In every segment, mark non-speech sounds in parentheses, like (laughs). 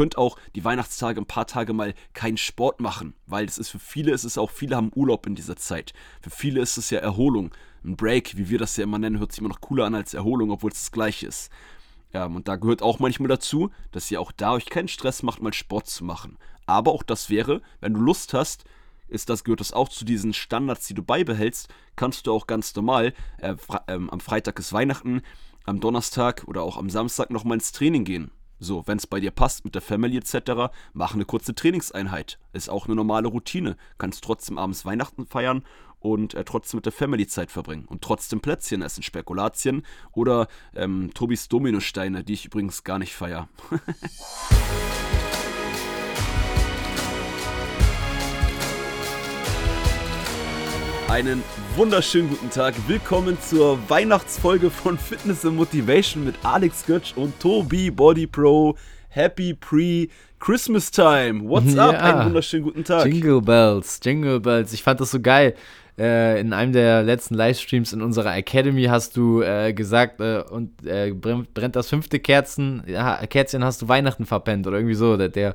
könnt auch die Weihnachtstage ein paar Tage mal keinen Sport machen, weil das ist für viele ist es auch, viele haben Urlaub in dieser Zeit. Für viele ist es ja Erholung. Ein Break, wie wir das ja immer nennen, hört sich immer noch cooler an als Erholung, obwohl es das gleiche ist. Ja, und da gehört auch manchmal dazu, dass ihr auch da euch keinen Stress macht, mal Sport zu machen. Aber auch das wäre, wenn du Lust hast, ist das, gehört das auch zu diesen Standards, die du beibehältst, kannst du auch ganz normal, äh, ähm, am Freitag ist Weihnachten, am Donnerstag oder auch am Samstag nochmal ins Training gehen. So, wenn es bei dir passt mit der Family etc., mach eine kurze Trainingseinheit. Ist auch eine normale Routine. Kannst trotzdem abends Weihnachten feiern und äh, trotzdem mit der Family Zeit verbringen. Und trotzdem Plätzchen essen, Spekulatien oder ähm, Tobis Dominosteine, die ich übrigens gar nicht feier. (laughs) Einen wunderschönen guten Tag. Willkommen zur Weihnachtsfolge von Fitness and Motivation mit Alex Götsch und Tobi Body Pro. Happy Pre-Christmas Time. What's ja. up? Einen wunderschönen guten Tag. Jingle Bells, Jingle Bells. Ich fand das so geil äh, in einem der letzten Livestreams in unserer Academy hast du äh, gesagt, äh, und äh, brennt das fünfte Kerzen, ja, Kerzchen hast du Weihnachten verpennt oder irgendwie so. Der, der,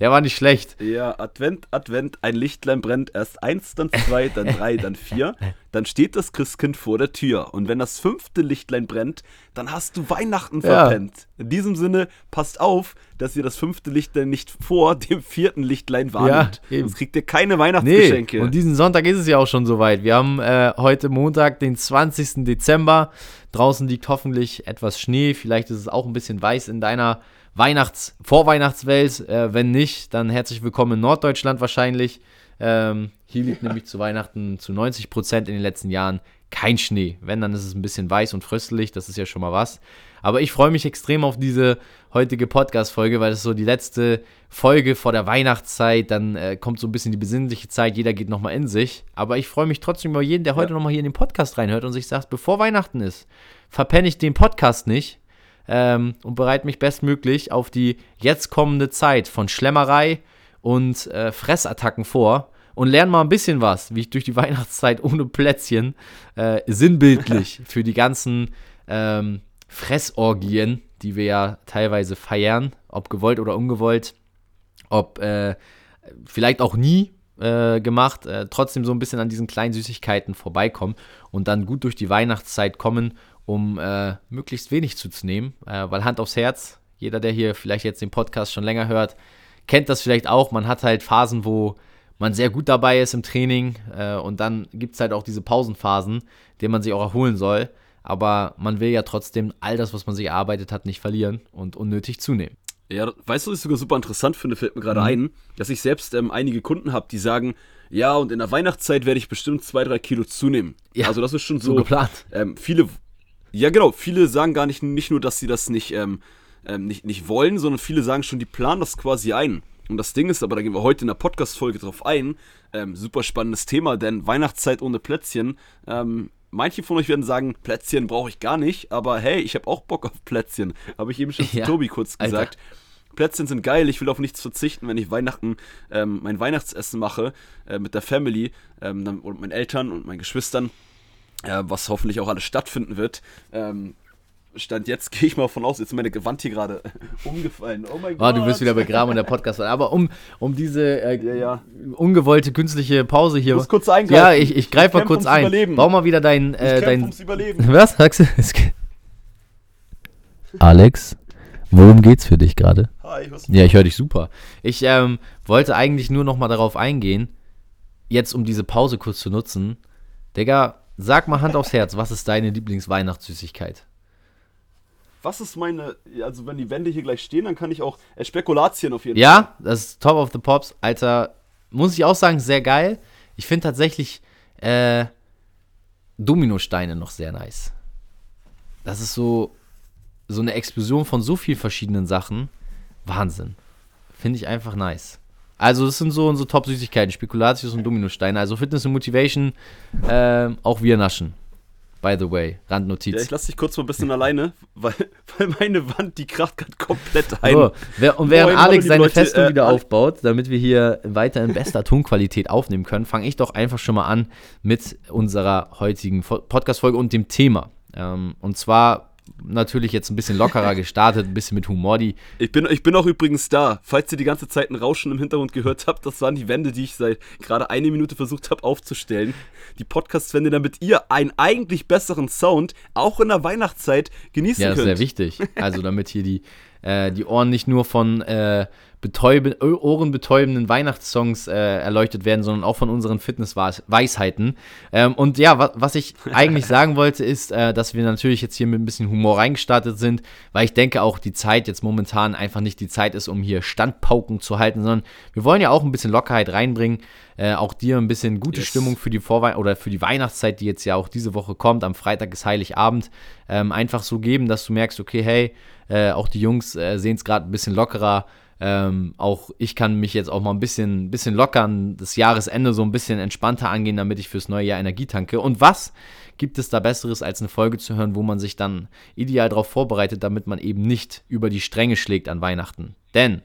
der war nicht schlecht. Ja, Advent, Advent, ein Lichtlein brennt erst eins, dann zwei, dann drei, dann vier. (laughs) Dann steht das Christkind vor der Tür. Und wenn das fünfte Lichtlein brennt, dann hast du Weihnachten verpennt. Ja. In diesem Sinne, passt auf, dass ihr das fünfte Lichtlein nicht vor dem vierten Lichtlein wartet. Ja, Sonst kriegt ihr keine Weihnachtsgeschenke. Nee, und diesen Sonntag ist es ja auch schon soweit. Wir haben äh, heute Montag, den 20. Dezember. Draußen liegt hoffentlich etwas Schnee. Vielleicht ist es auch ein bisschen weiß in deiner Weihnachts-, Vorweihnachtswelt. Äh, wenn nicht, dann herzlich willkommen in Norddeutschland wahrscheinlich. Ähm, hier liegt nämlich zu Weihnachten zu 90 Prozent in den letzten Jahren kein Schnee. Wenn, dann ist es ein bisschen weiß und fröstelig, das ist ja schon mal was. Aber ich freue mich extrem auf diese heutige Podcast-Folge, weil es so die letzte Folge vor der Weihnachtszeit, dann äh, kommt so ein bisschen die besinnliche Zeit, jeder geht nochmal in sich. Aber ich freue mich trotzdem über jeden, der heute ja. nochmal hier in den Podcast reinhört und sich sagt, bevor Weihnachten ist, verpenne ich den Podcast nicht ähm, und bereite mich bestmöglich auf die jetzt kommende Zeit von Schlemmerei und äh, Fressattacken vor und lerne mal ein bisschen was, wie ich durch die (laughs) Weihnachtszeit ohne Plätzchen äh, sinnbildlich (laughs) für die ganzen ähm, Fressorgien, die wir ja teilweise feiern, ob gewollt oder ungewollt, ob äh, vielleicht auch nie äh, gemacht, äh, trotzdem so ein bisschen an diesen kleinen Süßigkeiten vorbeikommen und dann gut durch die Weihnachtszeit kommen, um äh, möglichst wenig zuzunehmen, äh, weil Hand aufs Herz, jeder, der hier vielleicht jetzt den Podcast schon länger hört, kennt das vielleicht auch. Man hat halt Phasen, wo man sehr gut dabei ist im Training äh, und dann gibt es halt auch diese Pausenphasen, denen man sich auch erholen soll. Aber man will ja trotzdem all das, was man sich erarbeitet hat, nicht verlieren und unnötig zunehmen. Ja, weißt du, was ich sogar super interessant finde, fällt mir gerade mhm. ein, dass ich selbst ähm, einige Kunden habe, die sagen, ja, und in der Weihnachtszeit werde ich bestimmt zwei, drei Kilo zunehmen. Ja, also das ist schon so, so geplant. Ähm, viele, ja genau, viele sagen gar nicht, nicht nur, dass sie das nicht ähm, ähm, nicht, nicht wollen, sondern viele sagen schon, die planen das quasi ein. Und das Ding ist aber, da gehen wir heute in der Podcast-Folge drauf ein, ähm, super spannendes Thema, denn Weihnachtszeit ohne Plätzchen, ähm, manche von euch werden sagen, Plätzchen brauche ich gar nicht, aber hey, ich habe auch Bock auf Plätzchen. Habe ich eben schon ja, zu Tobi kurz gesagt. Alter. Plätzchen sind geil, ich will auf nichts verzichten, wenn ich Weihnachten ähm, mein Weihnachtsessen mache äh, mit der Family ähm, und meinen Eltern und meinen Geschwistern, äh, was hoffentlich auch alles stattfinden wird. Ähm, Stand jetzt (laughs) gehe ich mal von aus, jetzt ist meine Gewand hier gerade (laughs) umgefallen. Oh mein Gott. Du bist wieder begraben in der Podcast. Aber um, um diese äh, ja, ja. ungewollte künstliche Pause hier. Du musst kurz eingreifen. Ja, ich, ich greife mal kurz ein. Überleben. Bau mal wieder dein. Äh, dein ums Überleben. (laughs) Was? Sagst du? Alex, worum geht's für dich gerade? Hi, was Ja, ich höre dich super. Ich ähm, wollte eigentlich nur noch mal darauf eingehen, jetzt um diese Pause kurz zu nutzen. Digga, sag mal Hand aufs Herz, was ist deine Lieblingsweihnachtssüßigkeit? was ist meine, also wenn die Wände hier gleich stehen, dann kann ich auch äh, Spekulatien auf jeden ja, Fall. Ja, das ist Top of the Pops. Alter, muss ich auch sagen, sehr geil. Ich finde tatsächlich äh, Dominosteine noch sehr nice. Das ist so, so eine Explosion von so vielen verschiedenen Sachen. Wahnsinn. Finde ich einfach nice. Also, das sind so unsere Top-Süßigkeiten: Spekulatius und Dominosteine. Also, Fitness und Motivation, äh, auch wir naschen by the way. Randnotiz. Ja, ich lasse dich kurz mal ein bisschen alleine, weil, weil meine Wand, die kracht gerade komplett ein. So, und während Moin, Alex seine Leute, Festung äh, wieder aufbaut, damit wir hier weiter in bester Tonqualität aufnehmen können, fange ich doch einfach schon mal an mit unserer heutigen Podcast-Folge und dem Thema. Ähm, und zwar natürlich jetzt ein bisschen lockerer gestartet, ein bisschen mit Humor. Die ich, bin, ich bin auch übrigens da. Falls ihr die ganze Zeit ein Rauschen im Hintergrund gehört habt, das waren die Wände, die ich seit gerade eine Minute versucht habe aufzustellen. Die Podcast-Wände, damit ihr einen eigentlich besseren Sound auch in der Weihnachtszeit genießen könnt. Ja, das könnt. ist sehr wichtig. Also damit hier die, äh, die Ohren nicht nur von äh, betäuben, ohrenbetäubenden Weihnachtssongs äh, erleuchtet werden, sondern auch von unseren Fitnessweisheiten. Ähm, und ja, wa was ich eigentlich (laughs) sagen wollte, ist, äh, dass wir natürlich jetzt hier mit ein bisschen Humor reingestartet sind, weil ich denke auch die Zeit jetzt momentan einfach nicht die Zeit ist, um hier Standpauken zu halten, sondern wir wollen ja auch ein bisschen Lockerheit reinbringen, äh, auch dir ein bisschen gute yes. Stimmung für die Vorwei oder für die Weihnachtszeit, die jetzt ja auch diese Woche kommt. Am Freitag ist Heiligabend, ähm, einfach so geben, dass du merkst, okay, hey, äh, auch die Jungs äh, sehen es gerade ein bisschen lockerer. Ähm, auch ich kann mich jetzt auch mal ein bisschen, bisschen lockern, das Jahresende so ein bisschen entspannter angehen, damit ich fürs neue Jahr Energie tanke. Und was gibt es da Besseres, als eine Folge zu hören, wo man sich dann ideal darauf vorbereitet, damit man eben nicht über die Stränge schlägt an Weihnachten? Denn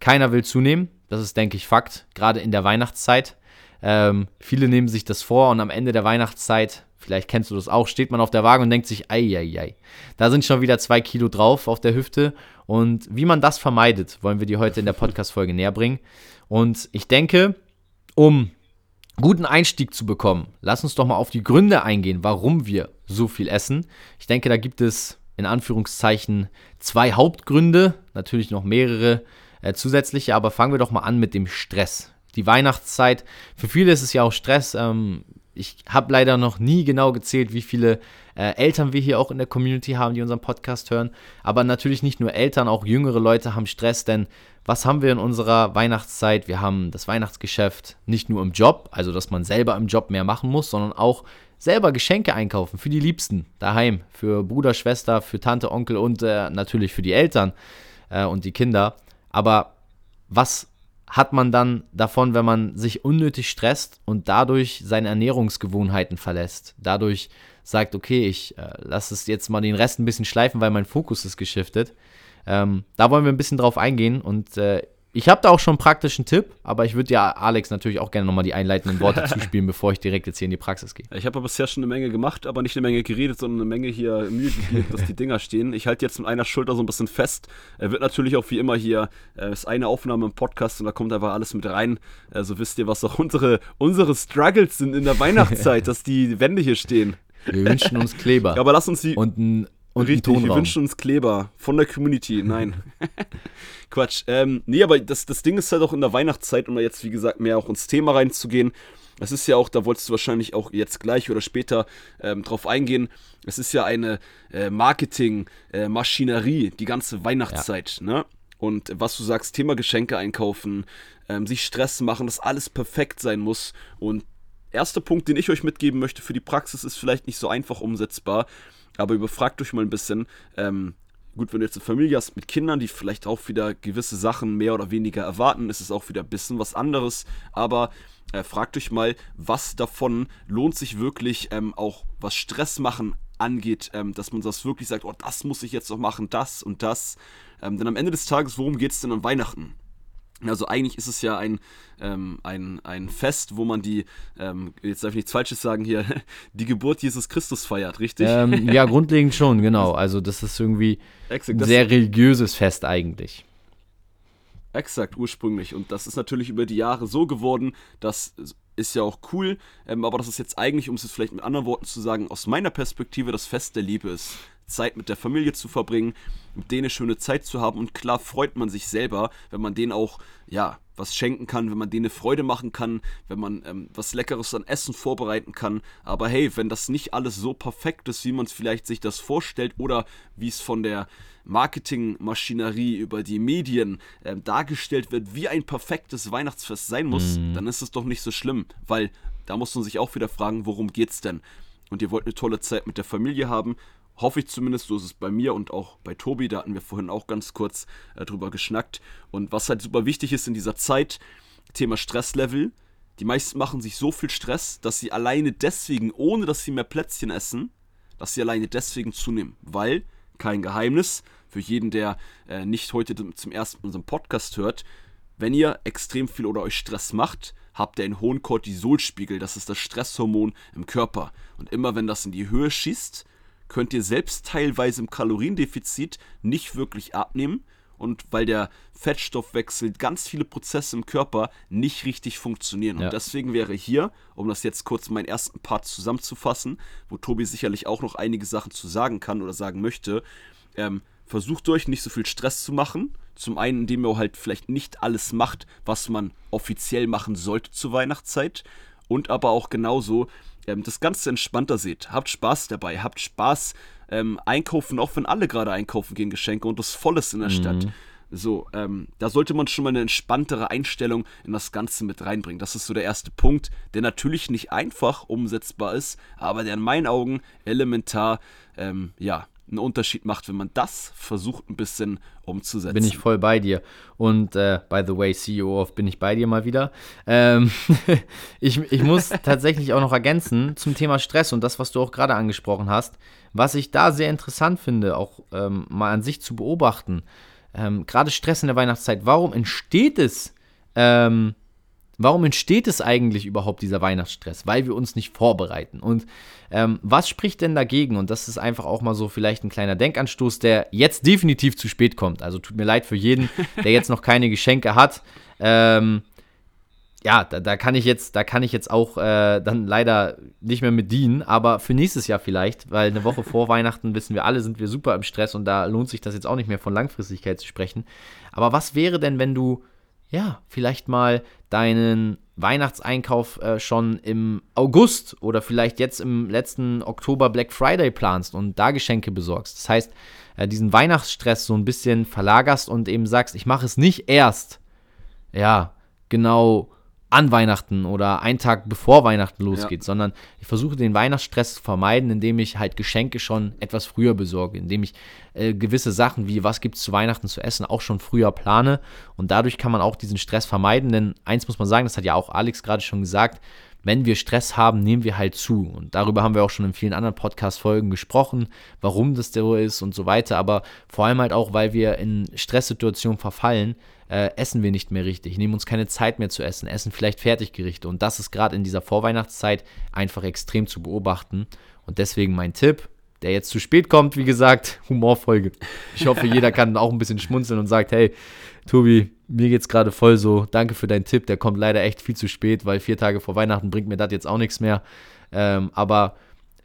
keiner will zunehmen, das ist, denke ich, Fakt, gerade in der Weihnachtszeit. Ähm, viele nehmen sich das vor und am Ende der Weihnachtszeit, vielleicht kennst du das auch, steht man auf der Waage und denkt sich, ei, ei, ei, da sind schon wieder zwei Kilo drauf auf der Hüfte und wie man das vermeidet, wollen wir dir heute in der Podcast-Folge näher bringen. Und ich denke, um guten Einstieg zu bekommen, lass uns doch mal auf die Gründe eingehen, warum wir so viel essen. Ich denke, da gibt es in Anführungszeichen zwei Hauptgründe, natürlich noch mehrere äh, zusätzliche, aber fangen wir doch mal an mit dem Stress. Die Weihnachtszeit, für viele ist es ja auch Stress. Ähm, ich habe leider noch nie genau gezählt, wie viele äh, Eltern wir hier auch in der Community haben, die unseren Podcast hören. Aber natürlich nicht nur Eltern, auch jüngere Leute haben Stress, denn was haben wir in unserer Weihnachtszeit? Wir haben das Weihnachtsgeschäft nicht nur im Job, also dass man selber im Job mehr machen muss, sondern auch selber Geschenke einkaufen für die Liebsten daheim, für Bruder, Schwester, für Tante, Onkel und äh, natürlich für die Eltern äh, und die Kinder. Aber was hat man dann davon, wenn man sich unnötig stresst und dadurch seine Ernährungsgewohnheiten verlässt? Dadurch sagt, okay, ich äh, lasse es jetzt mal den Rest ein bisschen schleifen, weil mein Fokus ist geschiftet. Ähm, da wollen wir ein bisschen drauf eingehen und äh, ich habe da auch schon einen praktischen Tipp, aber ich würde ja Alex natürlich auch gerne nochmal die einleitenden Worte (laughs) zuspielen, bevor ich direkt jetzt hier in die Praxis gehe. Ich habe aber bisher schon eine Menge gemacht, aber nicht eine Menge geredet, sondern eine Menge hier Mühe gegeben, dass die Dinger stehen. Ich halte jetzt mit einer Schulter so ein bisschen fest. Er wird natürlich auch wie immer hier, äh, ist eine Aufnahme im Podcast und da kommt einfach alles mit rein. So also wisst ihr, was auch unsere, unsere Struggles sind in der Weihnachtszeit, (laughs) dass die Wände hier stehen. Wir wünschen uns Kleber. (laughs) Ja, aber lass uns die. Und ein und Richtig, wir wünschen uns Kleber von der Community. Nein. (laughs) Quatsch. Ähm, nee, aber das, das Ding ist halt auch in der Weihnachtszeit, um da jetzt, wie gesagt, mehr auch ins Thema reinzugehen. Es ist ja auch, da wolltest du wahrscheinlich auch jetzt gleich oder später ähm, drauf eingehen. Es ist ja eine äh, Marketing-Maschinerie, äh, die ganze Weihnachtszeit. Ja. Ne? Und was du sagst, Thema Geschenke einkaufen, ähm, sich Stress machen, dass alles perfekt sein muss. Und erster Punkt, den ich euch mitgeben möchte für die Praxis, ist vielleicht nicht so einfach umsetzbar. Aber überfragt euch mal ein bisschen. Ähm, gut, wenn du jetzt eine Familie hast mit Kindern, die vielleicht auch wieder gewisse Sachen mehr oder weniger erwarten, ist es auch wieder ein bisschen was anderes. Aber äh, fragt euch mal, was davon lohnt sich wirklich ähm, auch, was Stress machen angeht, ähm, dass man das wirklich sagt, oh, das muss ich jetzt noch machen, das und das. Ähm, denn am Ende des Tages, worum geht es denn an Weihnachten? Also eigentlich ist es ja ein, ähm, ein, ein Fest, wo man die, ähm, jetzt darf ich nichts Falsches sagen hier, (laughs) die Geburt Jesus Christus feiert, richtig? Ähm, ja, (laughs) grundlegend schon, genau. Also das ist irgendwie Exakt, ein sehr religiöses Fest eigentlich. Exakt, ursprünglich. Und das ist natürlich über die Jahre so geworden, dass ist ja auch cool, ähm, aber das ist jetzt eigentlich, um es jetzt vielleicht mit anderen Worten zu sagen, aus meiner Perspektive das Fest der Liebe ist. Zeit mit der Familie zu verbringen, mit denen eine schöne Zeit zu haben und klar freut man sich selber, wenn man denen auch, ja, was schenken kann, wenn man denen eine Freude machen kann, wenn man ähm, was Leckeres an Essen vorbereiten kann. Aber hey, wenn das nicht alles so perfekt ist, wie man es vielleicht sich das vorstellt oder wie es von der Marketingmaschinerie über die Medien äh, dargestellt wird, wie ein perfektes Weihnachtsfest sein muss, mhm. dann ist es doch nicht so schlimm, weil da muss man sich auch wieder fragen, worum geht's denn? Und ihr wollt eine tolle Zeit mit der Familie haben Hoffe ich zumindest, so ist es bei mir und auch bei Tobi, da hatten wir vorhin auch ganz kurz äh, drüber geschnackt. Und was halt super wichtig ist in dieser Zeit, Thema Stresslevel. Die meisten machen sich so viel Stress, dass sie alleine deswegen, ohne dass sie mehr Plätzchen essen, dass sie alleine deswegen zunehmen. Weil, kein Geheimnis, für jeden, der äh, nicht heute zum ersten unseren Podcast hört, wenn ihr extrem viel oder euch Stress macht, habt ihr einen hohen Cortisolspiegel, das ist das Stresshormon im Körper. Und immer wenn das in die Höhe schießt, könnt ihr selbst teilweise im Kaloriendefizit nicht wirklich abnehmen und weil der Fettstoffwechsel, ganz viele Prozesse im Körper nicht richtig funktionieren. Ja. Und deswegen wäre hier, um das jetzt kurz meinen ersten Part zusammenzufassen, wo Tobi sicherlich auch noch einige Sachen zu sagen kann oder sagen möchte, ähm, versucht euch nicht so viel Stress zu machen. Zum einen, indem ihr halt vielleicht nicht alles macht, was man offiziell machen sollte zur Weihnachtszeit. Und aber auch genauso ähm, das Ganze entspannter seht. Habt Spaß dabei, habt Spaß ähm, einkaufen, auch wenn alle gerade einkaufen gehen, Geschenke und das voll ist in der mhm. Stadt. So, ähm, da sollte man schon mal eine entspanntere Einstellung in das Ganze mit reinbringen. Das ist so der erste Punkt, der natürlich nicht einfach umsetzbar ist, aber der in meinen Augen elementar, ähm, ja, einen Unterschied macht, wenn man das versucht ein bisschen umzusetzen. Bin ich voll bei dir. Und äh, by the way, CEO of Bin ich bei dir mal wieder. Ähm, (laughs) ich, ich muss (laughs) tatsächlich auch noch ergänzen zum Thema Stress und das, was du auch gerade angesprochen hast, was ich da sehr interessant finde, auch ähm, mal an sich zu beobachten. Ähm, gerade Stress in der Weihnachtszeit, warum entsteht es? Ähm, Warum entsteht es eigentlich überhaupt dieser Weihnachtsstress? Weil wir uns nicht vorbereiten. Und ähm, was spricht denn dagegen? Und das ist einfach auch mal so vielleicht ein kleiner Denkanstoß, der jetzt definitiv zu spät kommt. Also tut mir leid für jeden, der jetzt noch keine Geschenke hat. Ähm, ja, da, da, kann ich jetzt, da kann ich jetzt auch äh, dann leider nicht mehr mit dienen, aber für nächstes Jahr vielleicht, weil eine Woche vor Weihnachten wissen wir alle, sind wir super im Stress und da lohnt sich das jetzt auch nicht mehr von Langfristigkeit zu sprechen. Aber was wäre denn, wenn du ja, vielleicht mal deinen Weihnachtseinkauf äh, schon im August oder vielleicht jetzt im letzten Oktober Black Friday planst und da Geschenke besorgst. Das heißt, äh, diesen Weihnachtsstress so ein bisschen verlagerst und eben sagst, ich mache es nicht erst, ja, genau an Weihnachten oder einen Tag bevor Weihnachten losgeht, ja. sondern ich versuche den Weihnachtsstress zu vermeiden, indem ich halt Geschenke schon etwas früher besorge, indem ich äh, gewisse Sachen wie was gibt es zu Weihnachten zu essen auch schon früher plane und dadurch kann man auch diesen Stress vermeiden, denn eins muss man sagen, das hat ja auch Alex gerade schon gesagt, wenn wir Stress haben, nehmen wir halt zu. Und darüber haben wir auch schon in vielen anderen Podcast-Folgen gesprochen, warum das so ist und so weiter. Aber vor allem halt auch, weil wir in Stresssituationen verfallen, äh, essen wir nicht mehr richtig, nehmen uns keine Zeit mehr zu essen, essen vielleicht Fertiggerichte. Und das ist gerade in dieser Vorweihnachtszeit einfach extrem zu beobachten. Und deswegen mein Tipp, der jetzt zu spät kommt, wie gesagt, (laughs) Humorfolge. Ich hoffe, jeder kann auch ein bisschen schmunzeln und sagt, hey, Tobi, mir geht's gerade voll so. Danke für deinen Tipp. Der kommt leider echt viel zu spät, weil vier Tage vor Weihnachten bringt mir das jetzt auch nichts mehr. Ähm, aber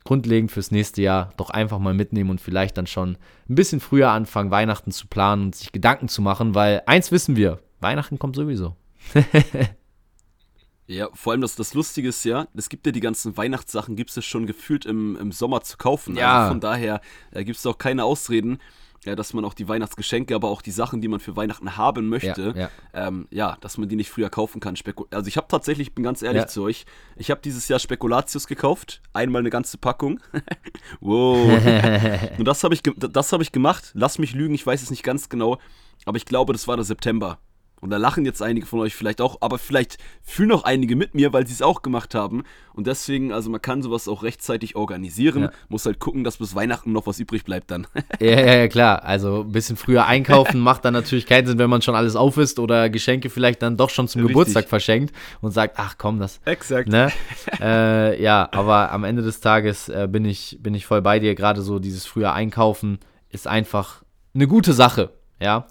grundlegend fürs nächste Jahr doch einfach mal mitnehmen und vielleicht dann schon ein bisschen früher anfangen, Weihnachten zu planen und sich Gedanken zu machen, weil eins wissen wir, Weihnachten kommt sowieso. (laughs) ja, vor allem das, das Lustige ist ja, es gibt ja die ganzen Weihnachtssachen, gibt es schon gefühlt im, im Sommer zu kaufen. Ja. Also von daher äh, gibt es auch keine Ausreden ja, dass man auch die Weihnachtsgeschenke, aber auch die Sachen, die man für Weihnachten haben möchte, ja, ja. Ähm, ja dass man die nicht früher kaufen kann. Spekul also ich habe tatsächlich, bin ganz ehrlich ja. zu euch, ich habe dieses Jahr Spekulatius gekauft, einmal eine ganze Packung. (laughs) wow. (laughs) Und das habe ich, hab ich gemacht. Lass mich lügen, ich weiß es nicht ganz genau, aber ich glaube, das war der September. Und da lachen jetzt einige von euch vielleicht auch, aber vielleicht fühlen auch einige mit mir, weil sie es auch gemacht haben. Und deswegen, also man kann sowas auch rechtzeitig organisieren, ja. muss halt gucken, dass bis Weihnachten noch was übrig bleibt dann. (laughs) ja, ja, ja, klar. Also ein bisschen früher einkaufen (laughs) macht dann natürlich keinen Sinn, wenn man schon alles auf ist oder Geschenke vielleicht dann doch schon zum Richtig. Geburtstag verschenkt und sagt, ach komm, das. Exakt. Ne? (laughs) äh, ja, aber am Ende des Tages äh, bin, ich, bin ich voll bei dir. Gerade so dieses frühe Einkaufen ist einfach eine gute Sache. Ja.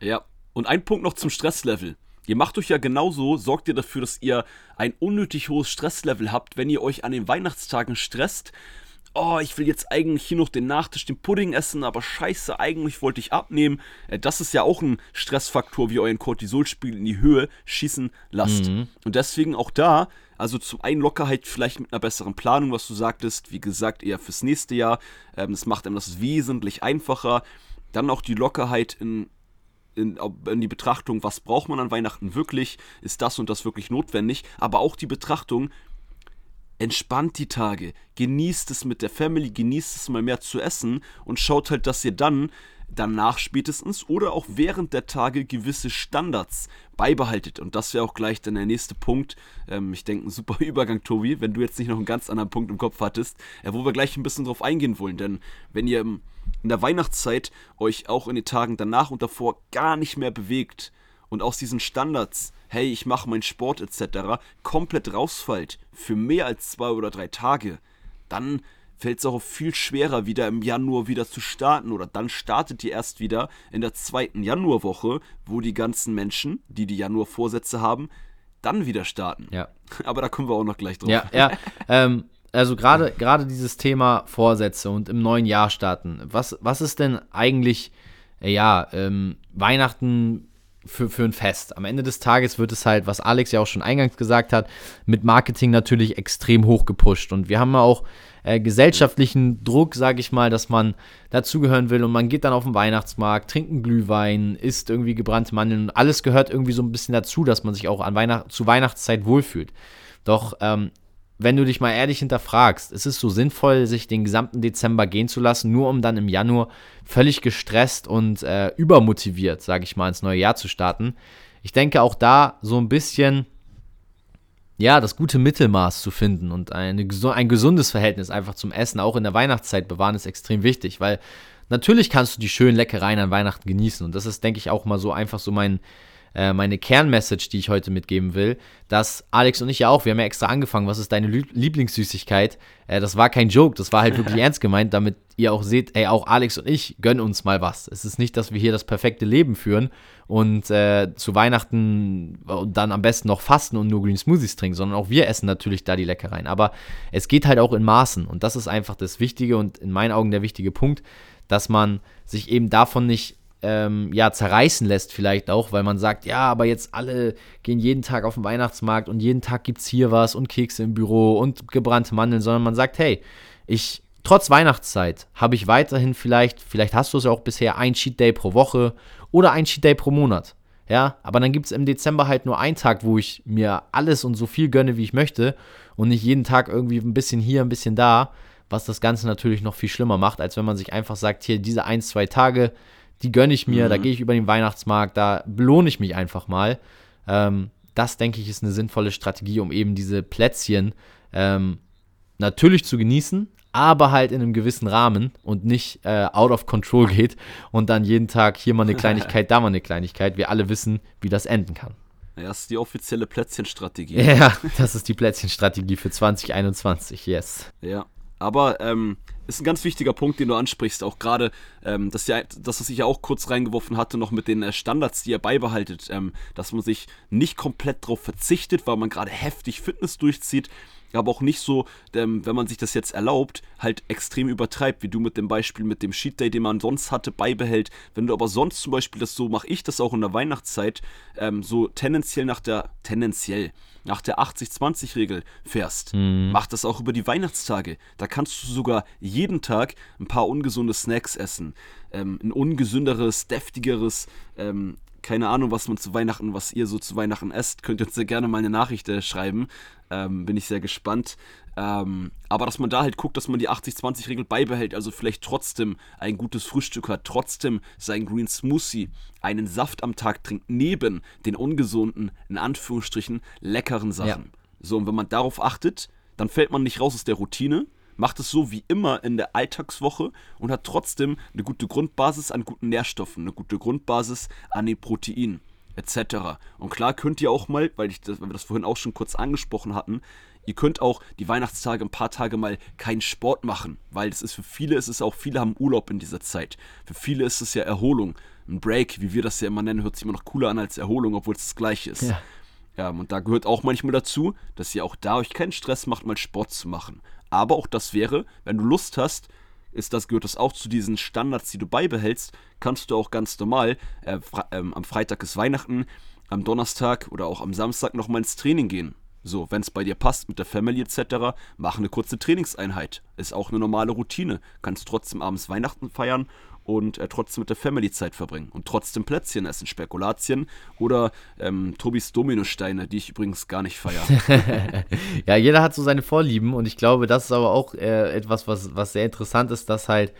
Ja. Und ein Punkt noch zum Stresslevel. Ihr macht euch ja genauso, sorgt ihr dafür, dass ihr ein unnötig hohes Stresslevel habt, wenn ihr euch an den Weihnachtstagen stresst. Oh, ich will jetzt eigentlich hier noch den Nachtisch, den Pudding essen, aber scheiße, eigentlich wollte ich abnehmen. Äh, das ist ja auch ein Stressfaktor, wie euren Cortisolspiegel in die Höhe schießen lasst. Mhm. Und deswegen auch da, also zum einen Lockerheit vielleicht mit einer besseren Planung, was du sagtest, wie gesagt, eher fürs nächste Jahr. Es ähm, macht einem das wesentlich einfacher. Dann auch die Lockerheit in in, in, die Betrachtung, was braucht man an Weihnachten wirklich, ist das und das wirklich notwendig, aber auch die Betrachtung, entspannt die Tage, genießt es mit der Family, genießt es mal mehr zu essen und schaut halt, dass ihr dann danach spätestens oder auch während der Tage gewisse Standards beibehaltet. Und das wäre auch gleich dann der nächste Punkt. Ähm, ich denke, ein super (laughs) Übergang, Tobi, wenn du jetzt nicht noch einen ganz anderen Punkt im Kopf hattest, äh, wo wir gleich ein bisschen drauf eingehen wollen. Denn wenn ihr in der Weihnachtszeit euch auch in den Tagen danach und davor gar nicht mehr bewegt und aus diesen Standards, hey, ich mache meinen Sport etc., komplett rausfällt für mehr als zwei oder drei Tage, dann fällt es auch viel schwerer, wieder im Januar wieder zu starten. Oder dann startet ihr erst wieder in der zweiten Januarwoche, wo die ganzen Menschen, die die Januarvorsätze haben, dann wieder starten. Ja. (laughs) Aber da kommen wir auch noch gleich drauf. Ja, ja. (laughs) ähm, also gerade gerade dieses Thema Vorsätze und im neuen Jahr starten. Was, was ist denn eigentlich, äh, ja, ähm, Weihnachten für, für ein Fest? Am Ende des Tages wird es halt, was Alex ja auch schon eingangs gesagt hat, mit Marketing natürlich extrem hoch gepusht. Und wir haben ja auch äh, gesellschaftlichen Druck, sage ich mal, dass man dazugehören will und man geht dann auf den Weihnachtsmarkt, trinkt einen Glühwein, isst irgendwie gebrannte Mandeln und alles gehört irgendwie so ein bisschen dazu, dass man sich auch an Weihnacht zu Weihnachtszeit wohlfühlt. Doch ähm, wenn du dich mal ehrlich hinterfragst, ist es so sinnvoll, sich den gesamten Dezember gehen zu lassen, nur um dann im Januar völlig gestresst und äh, übermotiviert, sage ich mal, ins neue Jahr zu starten? Ich denke auch da so ein bisschen, ja, das gute Mittelmaß zu finden und eine, ein gesundes Verhältnis einfach zum Essen, auch in der Weihnachtszeit bewahren, ist extrem wichtig, weil natürlich kannst du die schönen Leckereien an Weihnachten genießen und das ist, denke ich, auch mal so einfach so mein äh, meine Kernmessage, die ich heute mitgeben will, dass Alex und ich ja auch, wir haben ja extra angefangen, was ist deine Lieblingssüßigkeit? Äh, das war kein Joke, das war halt wirklich (laughs) ernst gemeint, damit ihr auch seht, ey, auch Alex und ich gönnen uns mal was. Es ist nicht, dass wir hier das perfekte Leben führen und äh, zu Weihnachten und dann am besten noch fasten und nur Green Smoothies trinken, sondern auch wir essen natürlich da die Leckereien. Aber es geht halt auch in Maßen und das ist einfach das Wichtige und in meinen Augen der wichtige Punkt, dass man sich eben davon nicht ähm, ja, zerreißen lässt, vielleicht auch, weil man sagt, ja, aber jetzt alle gehen jeden Tag auf den Weihnachtsmarkt und jeden Tag gibt es hier was und Kekse im Büro und gebrannte Mandeln, sondern man sagt, hey, ich, trotz Weihnachtszeit, habe ich weiterhin vielleicht, vielleicht hast du es ja auch bisher, ein Cheat Day pro Woche oder ein Cheat Day pro Monat. Ja, aber dann gibt es im Dezember halt nur einen Tag, wo ich mir alles und so viel gönne, wie ich möchte und nicht jeden Tag irgendwie ein bisschen hier, ein bisschen da, was das Ganze natürlich noch viel schlimmer macht, als wenn man sich einfach sagt, hier diese ein, zwei Tage, die gönne ich mir, mhm. da gehe ich über den Weihnachtsmarkt, da belohne ich mich einfach mal. Ähm, das, denke ich, ist eine sinnvolle Strategie, um eben diese Plätzchen ähm, natürlich zu genießen, aber halt in einem gewissen Rahmen und nicht äh, out of control geht und dann jeden Tag hier mal eine Kleinigkeit, da mal eine Kleinigkeit. Wir alle wissen, wie das enden kann. Ja, das ist die offizielle Plätzchenstrategie. Ja, das ist die Plätzchenstrategie für 2021, yes. Ja, aber ähm, ist ein ganz wichtiger Punkt, den du ansprichst. Auch gerade, ähm, dass ja, das, was ich ja auch kurz reingeworfen hatte, noch mit den äh, Standards, die ihr beibehaltet, ähm, dass man sich nicht komplett darauf verzichtet, weil man gerade heftig Fitness durchzieht, aber auch nicht so, ähm, wenn man sich das jetzt erlaubt, halt extrem übertreibt, wie du mit dem Beispiel mit dem Cheat Day, den man sonst hatte, beibehält. Wenn du aber sonst zum Beispiel das so, mache ich das auch in der Weihnachtszeit, ähm, so tendenziell nach der, tendenziell, nach der 80-20-Regel fährst, mhm. mach das auch über die Weihnachtstage. Da kannst du sogar jeden Tag ein paar ungesunde Snacks essen. Ähm, ein ungesünderes, deftigeres, ähm, keine Ahnung, was man zu Weihnachten, was ihr so zu Weihnachten esst, könnt ihr uns sehr gerne mal eine Nachricht äh, schreiben. Ähm, bin ich sehr gespannt. Ähm, aber dass man da halt guckt, dass man die 80-20-Regel beibehält, also vielleicht trotzdem ein gutes Frühstück hat, trotzdem sein Green Smoothie, einen Saft am Tag trinkt, neben den ungesunden, in Anführungsstrichen, leckeren Sachen. Ja. So, und wenn man darauf achtet, dann fällt man nicht raus aus der Routine, macht es so wie immer in der Alltagswoche und hat trotzdem eine gute Grundbasis an guten Nährstoffen, eine gute Grundbasis an den Proteinen etc. Und klar könnt ihr auch mal, weil, ich das, weil wir das vorhin auch schon kurz angesprochen hatten, ihr könnt auch die Weihnachtstage ein paar Tage mal keinen Sport machen, weil es ist für viele, ist es auch, viele haben Urlaub in dieser Zeit. Für viele ist es ja Erholung. Ein Break, wie wir das ja immer nennen, hört sich immer noch cooler an als Erholung, obwohl es das gleiche ist. Ja. ja, und da gehört auch manchmal dazu, dass ihr auch da euch keinen Stress macht, mal Sport zu machen. Aber auch das wäre, wenn du Lust hast, ist das, gehört das auch zu diesen Standards, die du beibehältst, kannst du auch ganz normal, äh, ähm, am Freitag ist Weihnachten, am Donnerstag oder auch am Samstag nochmal ins Training gehen. So, wenn es bei dir passt mit der Family etc., mach eine kurze Trainingseinheit. Ist auch eine normale Routine. Kannst trotzdem abends Weihnachten feiern und äh, trotzdem mit der Family Zeit verbringen und trotzdem Plätzchen essen, Spekulatien oder ähm, Tobis Dominosteine, die ich übrigens gar nicht feiere. (laughs) ja, jeder hat so seine Vorlieben und ich glaube, das ist aber auch äh, etwas, was, was sehr interessant ist, dass halt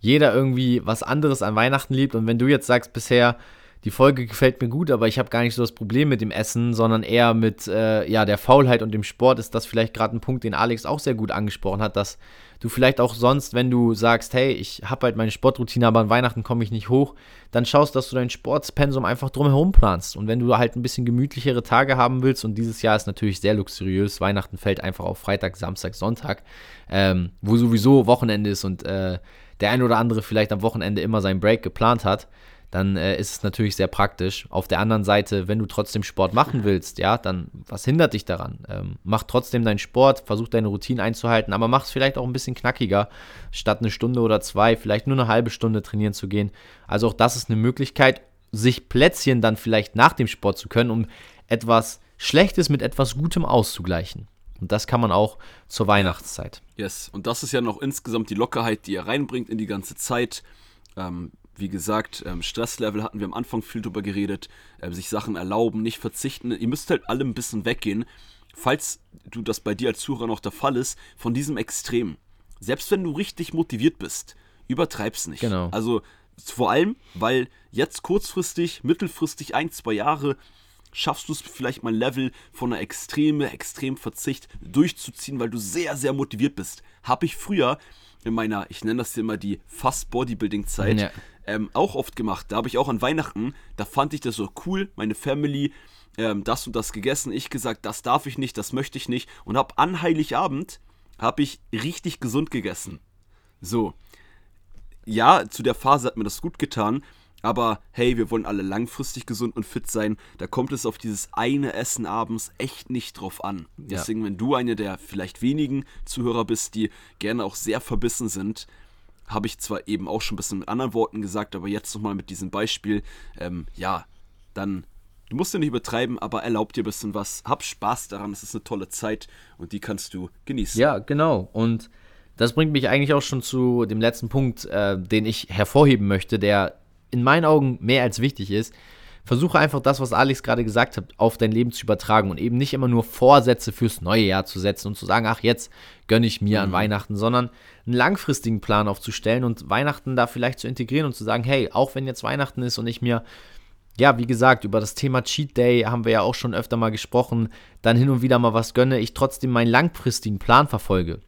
jeder irgendwie was anderes an Weihnachten liebt und wenn du jetzt sagst, bisher die Folge gefällt mir gut, aber ich habe gar nicht so das Problem mit dem Essen, sondern eher mit äh, ja, der Faulheit und dem Sport ist das vielleicht gerade ein Punkt, den Alex auch sehr gut angesprochen hat, dass du vielleicht auch sonst, wenn du sagst, hey, ich habe halt meine Sportroutine, aber an Weihnachten komme ich nicht hoch, dann schaust, dass du dein Sportspensum einfach drumherum planst. Und wenn du halt ein bisschen gemütlichere Tage haben willst, und dieses Jahr ist natürlich sehr luxuriös, Weihnachten fällt einfach auf Freitag, Samstag, Sonntag, ähm, wo sowieso Wochenende ist und äh, der ein oder andere vielleicht am Wochenende immer seinen Break geplant hat, dann äh, ist es natürlich sehr praktisch. Auf der anderen Seite, wenn du trotzdem Sport machen willst, ja, dann was hindert dich daran? Ähm, mach trotzdem deinen Sport, versuch deine Routine einzuhalten, aber mach es vielleicht auch ein bisschen knackiger, statt eine Stunde oder zwei, vielleicht nur eine halbe Stunde trainieren zu gehen. Also auch das ist eine Möglichkeit, sich Plätzchen dann vielleicht nach dem Sport zu können, um etwas Schlechtes mit etwas Gutem auszugleichen. Und das kann man auch zur Weihnachtszeit. Yes, und das ist ja noch insgesamt die Lockerheit, die er reinbringt in die ganze Zeit. Ähm, wie gesagt, ähm, Stresslevel hatten wir am Anfang viel drüber geredet, äh, sich Sachen erlauben, nicht verzichten. Ihr müsst halt alle ein bisschen weggehen, falls du das bei dir als Zuhörer noch der Fall ist, von diesem Extrem. Selbst wenn du richtig motiviert bist, übertreib's nicht. Genau. Also vor allem, weil jetzt kurzfristig, mittelfristig, ein, zwei Jahre, schaffst du es vielleicht mal ein Level von einer extreme, extrem Verzicht durchzuziehen, weil du sehr, sehr motiviert bist. Habe ich früher in meiner, ich nenne das immer die fast Bodybuilding-Zeit, ja. Ähm, auch oft gemacht. Da habe ich auch an Weihnachten, da fand ich das so cool, meine Family, ähm, das und das gegessen. Ich gesagt, das darf ich nicht, das möchte ich nicht. Und habe an Heiligabend, habe ich richtig gesund gegessen. So. Ja, zu der Phase hat mir das gut getan, aber hey, wir wollen alle langfristig gesund und fit sein. Da kommt es auf dieses eine Essen abends echt nicht drauf an. Deswegen, ja. wenn du eine der vielleicht wenigen Zuhörer bist, die gerne auch sehr verbissen sind, habe ich zwar eben auch schon ein bisschen mit anderen Worten gesagt, aber jetzt nochmal mit diesem Beispiel, ähm, ja, dann, du musst ja nicht übertreiben, aber erlaub dir ein bisschen was, hab Spaß daran, es ist eine tolle Zeit und die kannst du genießen. Ja, genau. Und das bringt mich eigentlich auch schon zu dem letzten Punkt, äh, den ich hervorheben möchte, der in meinen Augen mehr als wichtig ist, versuche einfach das, was Alex gerade gesagt hat, auf dein Leben zu übertragen und eben nicht immer nur Vorsätze fürs neue Jahr zu setzen und zu sagen, ach, jetzt gönne ich mir mhm. an Weihnachten, sondern einen langfristigen Plan aufzustellen und Weihnachten da vielleicht zu integrieren und zu sagen, hey, auch wenn jetzt Weihnachten ist und ich mir ja, wie gesagt, über das Thema Cheat Day haben wir ja auch schon öfter mal gesprochen, dann hin und wieder mal was gönne, ich trotzdem meinen langfristigen Plan verfolge.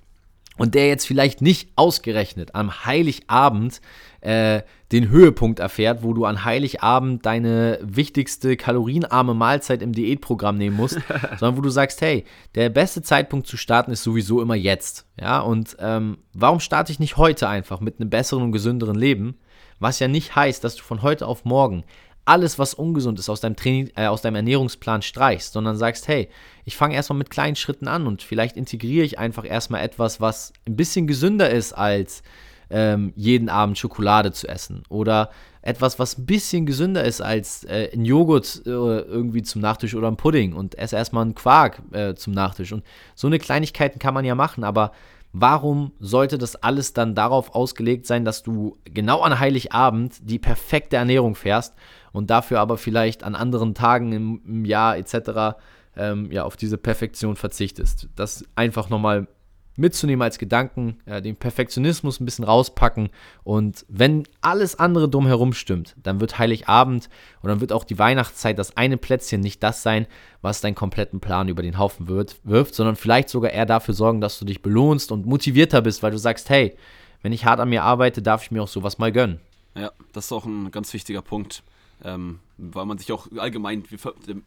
Und der jetzt vielleicht nicht ausgerechnet am Heiligabend äh, den Höhepunkt erfährt, wo du an Heiligabend deine wichtigste kalorienarme Mahlzeit im Diätprogramm nehmen musst, (laughs) sondern wo du sagst, hey, der beste Zeitpunkt zu starten ist sowieso immer jetzt. Ja, und ähm, warum starte ich nicht heute einfach mit einem besseren und gesünderen Leben? Was ja nicht heißt, dass du von heute auf morgen alles, was ungesund ist, aus deinem, Training, äh, aus deinem Ernährungsplan streichst, sondern sagst, hey, ich fange erstmal mit kleinen Schritten an und vielleicht integriere ich einfach erstmal etwas, was ein bisschen gesünder ist als ähm, jeden Abend Schokolade zu essen. Oder etwas, was ein bisschen gesünder ist als äh, ein Joghurt äh, irgendwie zum Nachtisch oder ein Pudding und esse erstmal einen Quark äh, zum Nachtisch. Und so eine Kleinigkeiten kann man ja machen, aber warum sollte das alles dann darauf ausgelegt sein, dass du genau an Heiligabend die perfekte Ernährung fährst und dafür aber vielleicht an anderen Tagen im, im Jahr etc. Ähm, ja, auf diese Perfektion verzichtest? Das einfach nochmal mitzunehmen als Gedanken, äh, den Perfektionismus ein bisschen rauspacken und wenn alles andere drumherum stimmt, dann wird Heiligabend und dann wird auch die Weihnachtszeit das eine Plätzchen nicht das sein, was deinen kompletten Plan über den Haufen wird, wirft, sondern vielleicht sogar eher dafür sorgen, dass du dich belohnst und motivierter bist, weil du sagst, hey, wenn ich hart an mir arbeite, darf ich mir auch sowas mal gönnen. Ja, das ist auch ein ganz wichtiger Punkt. Ähm, weil man sich auch allgemein,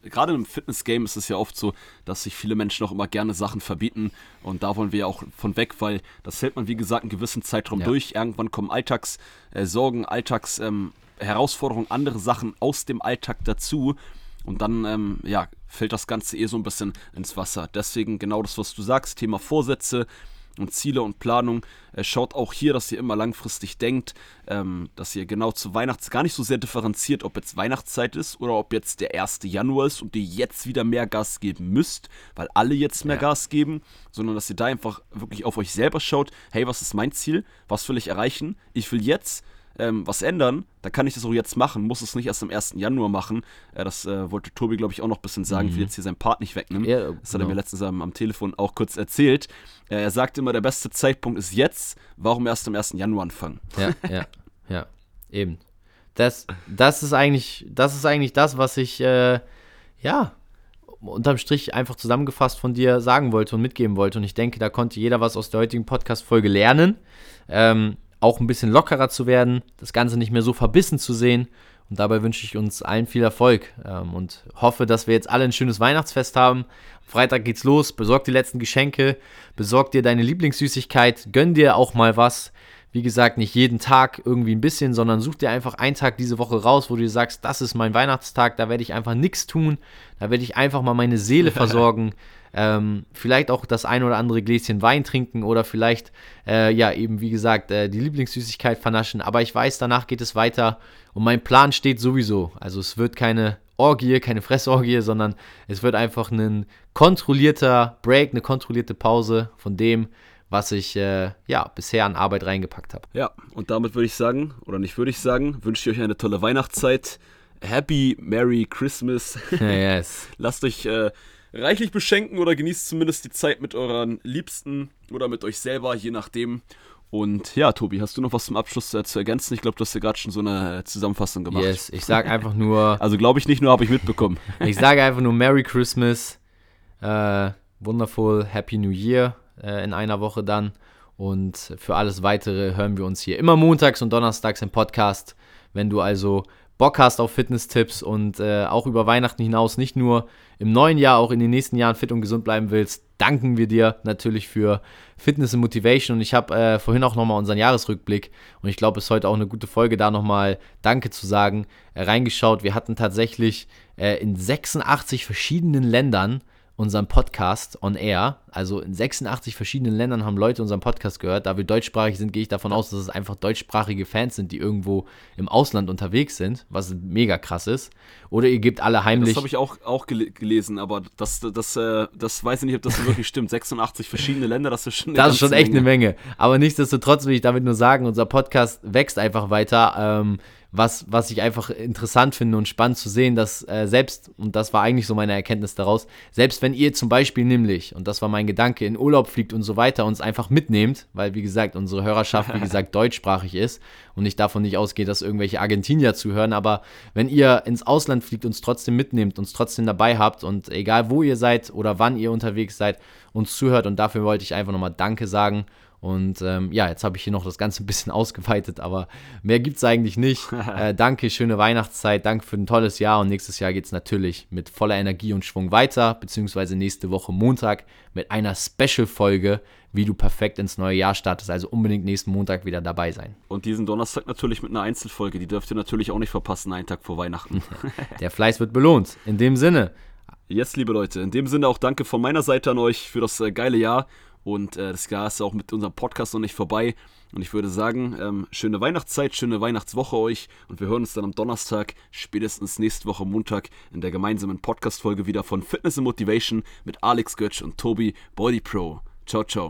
gerade im Fitness-Game ist es ja oft so, dass sich viele Menschen auch immer gerne Sachen verbieten und da wollen wir ja auch von weg, weil das hält man, wie gesagt, einen gewissen Zeitraum ja. durch. Irgendwann kommen Alltagssorgen, äh, Alltagsherausforderungen, ähm, andere Sachen aus dem Alltag dazu und dann, ähm, ja, fällt das Ganze eh so ein bisschen ins Wasser. Deswegen genau das, was du sagst, Thema Vorsätze, und Ziele und Planung. Äh, schaut auch hier, dass ihr immer langfristig denkt, ähm, dass ihr genau zu Weihnachts gar nicht so sehr differenziert, ob jetzt Weihnachtszeit ist oder ob jetzt der 1. Januar ist und ihr jetzt wieder mehr Gas geben müsst, weil alle jetzt mehr ja. Gas geben, sondern dass ihr da einfach wirklich auf euch selber schaut, hey, was ist mein Ziel? Was will ich erreichen? Ich will jetzt ähm, was ändern, dann kann ich das auch jetzt machen, muss es nicht erst am 1. Januar machen. Äh, das äh, wollte Tobi, glaube ich, auch noch ein bisschen sagen, mhm. ich will jetzt hier seinen Part nicht wegnehmen. Ja, das hat er mir genau. letztens am, am, Telefon auch kurz erzählt. Äh, er sagt immer, der beste Zeitpunkt ist jetzt, warum erst am 1. Januar anfangen? Ja, ja, ja, eben. das, das ist eigentlich, das ist eigentlich das, was ich, äh, ja, unterm Strich einfach zusammengefasst von dir sagen wollte und mitgeben wollte. Und ich denke, da konnte jeder was aus der heutigen Podcast-Folge lernen. Ähm, auch ein bisschen lockerer zu werden, das Ganze nicht mehr so verbissen zu sehen. Und dabei wünsche ich uns allen viel Erfolg ähm, und hoffe, dass wir jetzt alle ein schönes Weihnachtsfest haben. Freitag geht's los, besorg die letzten Geschenke, besorg dir deine Lieblingssüßigkeit, gönn dir auch mal was. Wie gesagt, nicht jeden Tag irgendwie ein bisschen, sondern such dir einfach einen Tag diese Woche raus, wo du dir sagst, das ist mein Weihnachtstag, da werde ich einfach nichts tun, da werde ich einfach mal meine Seele (laughs) versorgen. Ähm, vielleicht auch das ein oder andere Gläschen Wein trinken oder vielleicht, äh, ja, eben wie gesagt, äh, die Lieblingssüßigkeit vernaschen. Aber ich weiß, danach geht es weiter und mein Plan steht sowieso. Also es wird keine Orgie, keine Fressorgie, sondern es wird einfach ein kontrollierter Break, eine kontrollierte Pause von dem, was ich äh, ja bisher an Arbeit reingepackt habe. Ja, und damit würde ich sagen, oder nicht würde ich sagen, wünsche ich euch eine tolle Weihnachtszeit. Happy Merry Christmas. (laughs) yes. (laughs) Lasst euch äh, reichlich beschenken oder genießt zumindest die Zeit mit euren Liebsten oder mit euch selber, je nachdem. Und ja, Tobi, hast du noch was zum Abschluss äh, zu ergänzen? Ich glaube, du hast ja gerade schon so eine Zusammenfassung gemacht. Yes, ich sage (laughs) einfach nur. also glaube ich nicht nur, habe ich mitbekommen. ich sage einfach nur Merry Christmas, äh, wundervoll, Happy New Year äh, in einer Woche dann. Und für alles weitere hören wir uns hier immer montags und donnerstags im Podcast. Wenn du also Bock hast auf Fitness-Tipps und äh, auch über Weihnachten hinaus nicht nur im neuen Jahr, auch in den nächsten Jahren fit und gesund bleiben willst, danken wir dir natürlich für Fitness und Motivation. Und ich habe äh, vorhin auch nochmal unseren Jahresrückblick und ich glaube, es ist heute auch eine gute Folge, da nochmal Danke zu sagen, äh, reingeschaut. Wir hatten tatsächlich äh, in 86 verschiedenen Ländern unseren Podcast on air. Also in 86 verschiedenen Ländern haben Leute unseren Podcast gehört. Da wir deutschsprachig sind, gehe ich davon aus, dass es einfach deutschsprachige Fans sind, die irgendwo im Ausland unterwegs sind, was mega krass ist. Oder ihr gebt alle heimlich. Das habe ich auch, auch gel gelesen, aber das, das, das, das weiß ich nicht, ob das wirklich stimmt. 86 verschiedene Länder, das ist schon eine Das ist schon echt Menge. eine Menge. Aber nichtsdestotrotz will ich damit nur sagen, unser Podcast wächst einfach weiter. Ähm, was, was ich einfach interessant finde und spannend zu sehen, dass äh, selbst, und das war eigentlich so meine Erkenntnis daraus, selbst wenn ihr zum Beispiel nämlich, und das war mein Gedanke, in Urlaub fliegt und so weiter, uns einfach mitnehmt, weil wie gesagt, unsere Hörerschaft, wie (laughs) gesagt, deutschsprachig ist und ich davon nicht ausgehe, dass irgendwelche Argentinier zuhören, aber wenn ihr ins Ausland fliegt, uns trotzdem mitnehmt, uns trotzdem dabei habt und egal wo ihr seid oder wann ihr unterwegs seid, uns zuhört. Und dafür wollte ich einfach nochmal Danke sagen und ähm, ja, jetzt habe ich hier noch das Ganze ein bisschen (laughs) ausgeweitet, aber mehr gibt es eigentlich nicht. (laughs) Äh, danke, schöne Weihnachtszeit, danke für ein tolles Jahr und nächstes Jahr geht es natürlich mit voller Energie und Schwung weiter, beziehungsweise nächste Woche Montag mit einer Special-Folge, wie du perfekt ins neue Jahr startest. Also unbedingt nächsten Montag wieder dabei sein. Und diesen Donnerstag natürlich mit einer Einzelfolge, die dürft ihr natürlich auch nicht verpassen, einen Tag vor Weihnachten. (laughs) Der Fleiß wird belohnt. In dem Sinne. Jetzt, yes, liebe Leute, in dem Sinne auch danke von meiner Seite an euch für das äh, geile Jahr und äh, das Jahr ist auch mit unserem Podcast noch nicht vorbei. Und ich würde sagen, ähm, schöne Weihnachtszeit, schöne Weihnachtswoche euch. Und wir hören uns dann am Donnerstag, spätestens nächste Woche Montag, in der gemeinsamen Podcast-Folge wieder von Fitness and Motivation mit Alex Götsch und Tobi Body Pro. Ciao, ciao.